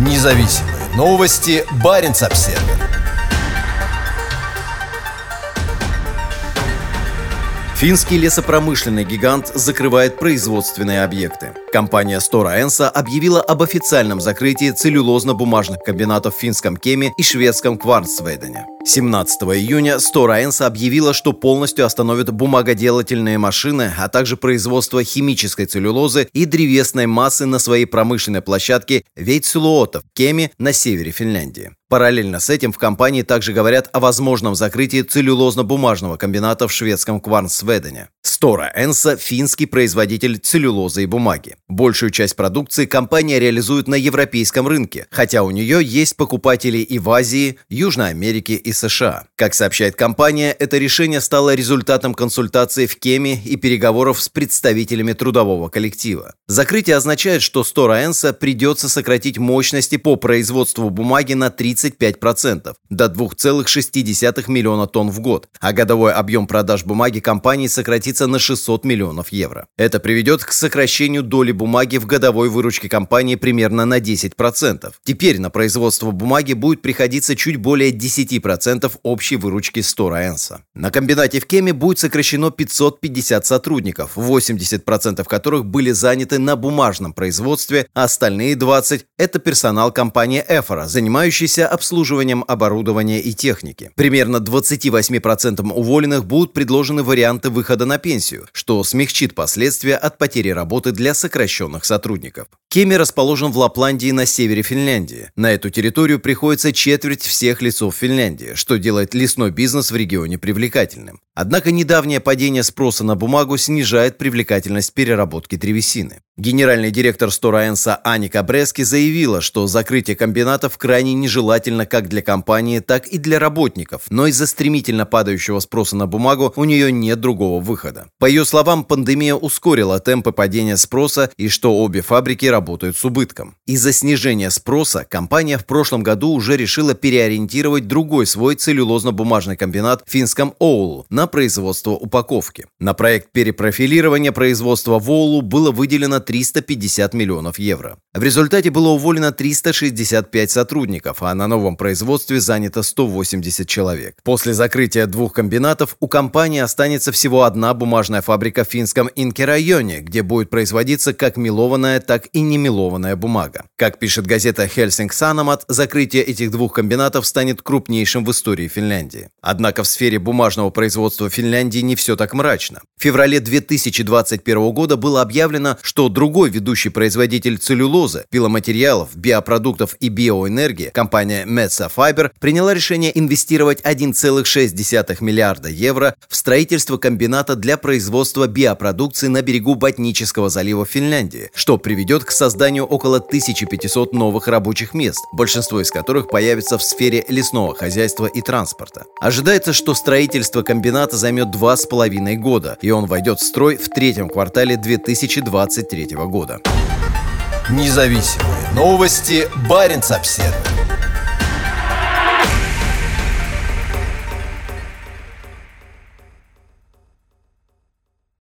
Независимые новости. Барин обсерва Финский лесопромышленный гигант закрывает производственные объекты. Компания Stora Enso объявила об официальном закрытии целлюлозно-бумажных комбинатов в финском Кеме и шведском Кварцвейдене. 17 июня Stora Enso объявила, что полностью остановит бумагоделательные машины, а также производство химической целлюлозы и древесной массы на своей промышленной площадке Вейтсулуота в Кеме на севере Финляндии. Параллельно с этим в компании также говорят о возможном закрытии целлюлозно-бумажного комбината в шведском Кварнсведене. Стора Энса – финский производитель целлюлозы и бумаги. Большую часть продукции компания реализует на европейском рынке, хотя у нее есть покупатели и в Азии, Южной Америке и США. Как сообщает компания, это решение стало результатом консультаций в Кеме и переговоров с представителями трудового коллектива. Закрытие означает, что Стора Энса придется сократить мощности по производству бумаги на 30 35% до 2,6 миллиона тонн в год, а годовой объем продаж бумаги компании сократится на 600 миллионов евро. Это приведет к сокращению доли бумаги в годовой выручке компании примерно на 10%. Теперь на производство бумаги будет приходиться чуть более 10% общей выручки Стора Энса. На комбинате в Кеме будет сокращено 550 сотрудников, 80% которых были заняты на бумажном производстве, а остальные 20 – это персонал компании Эфора, занимающийся обслуживанием оборудования и техники. Примерно 28% уволенных будут предложены варианты выхода на пенсию, что смягчит последствия от потери работы для сокращенных сотрудников. Кеми расположен в Лапландии на севере Финляндии. На эту территорию приходится четверть всех лесов Финляндии, что делает лесной бизнес в регионе привлекательным. Однако недавнее падение спроса на бумагу снижает привлекательность переработки древесины. Генеральный директор Стораэнса Аника Брески заявила, что закрытие комбинатов крайне нежелательно как для компании, так и для работников, но из-за стремительно падающего спроса на бумагу у нее нет другого выхода. По ее словам, пандемия ускорила темпы падения спроса и что обе фабрики работают с убытком. Из-за снижения спроса компания в прошлом году уже решила переориентировать другой свой целлюлозно-бумажный комбинат в финском Оулу на производство упаковки. На проект перепрофилирования производства в Оулу было выделено 350 миллионов евро. В результате было уволено 365 сотрудников, а на новом производстве занято 180 человек. После закрытия двух комбинатов у компании останется всего одна бумажная фабрика в финском Инке-районе, где будет производиться как мелованная, так и немелованная бумага. Как пишет газета Helsing Sanomat, закрытие этих двух комбинатов станет крупнейшим в истории Финляндии. Однако в сфере бумажного производства Финляндии не все так мрачно. В феврале 2021 года было объявлено, что другой ведущий производитель целлюлозы, пиломатериалов, биопродуктов и биоэнергии, компания Metsa Fiber, приняла решение инвестировать 1,6 миллиарда евро в строительство комбината для производства биопродукции на берегу Ботнического залива Финляндии, что приведет к созданию около 1500 новых рабочих мест, большинство из которых появится в сфере лесного хозяйства и транспорта. Ожидается, что строительство комбината займет два с половиной года, и он войдет в строй в третьем квартале 2023 года. Независимые новости. Барин обседный.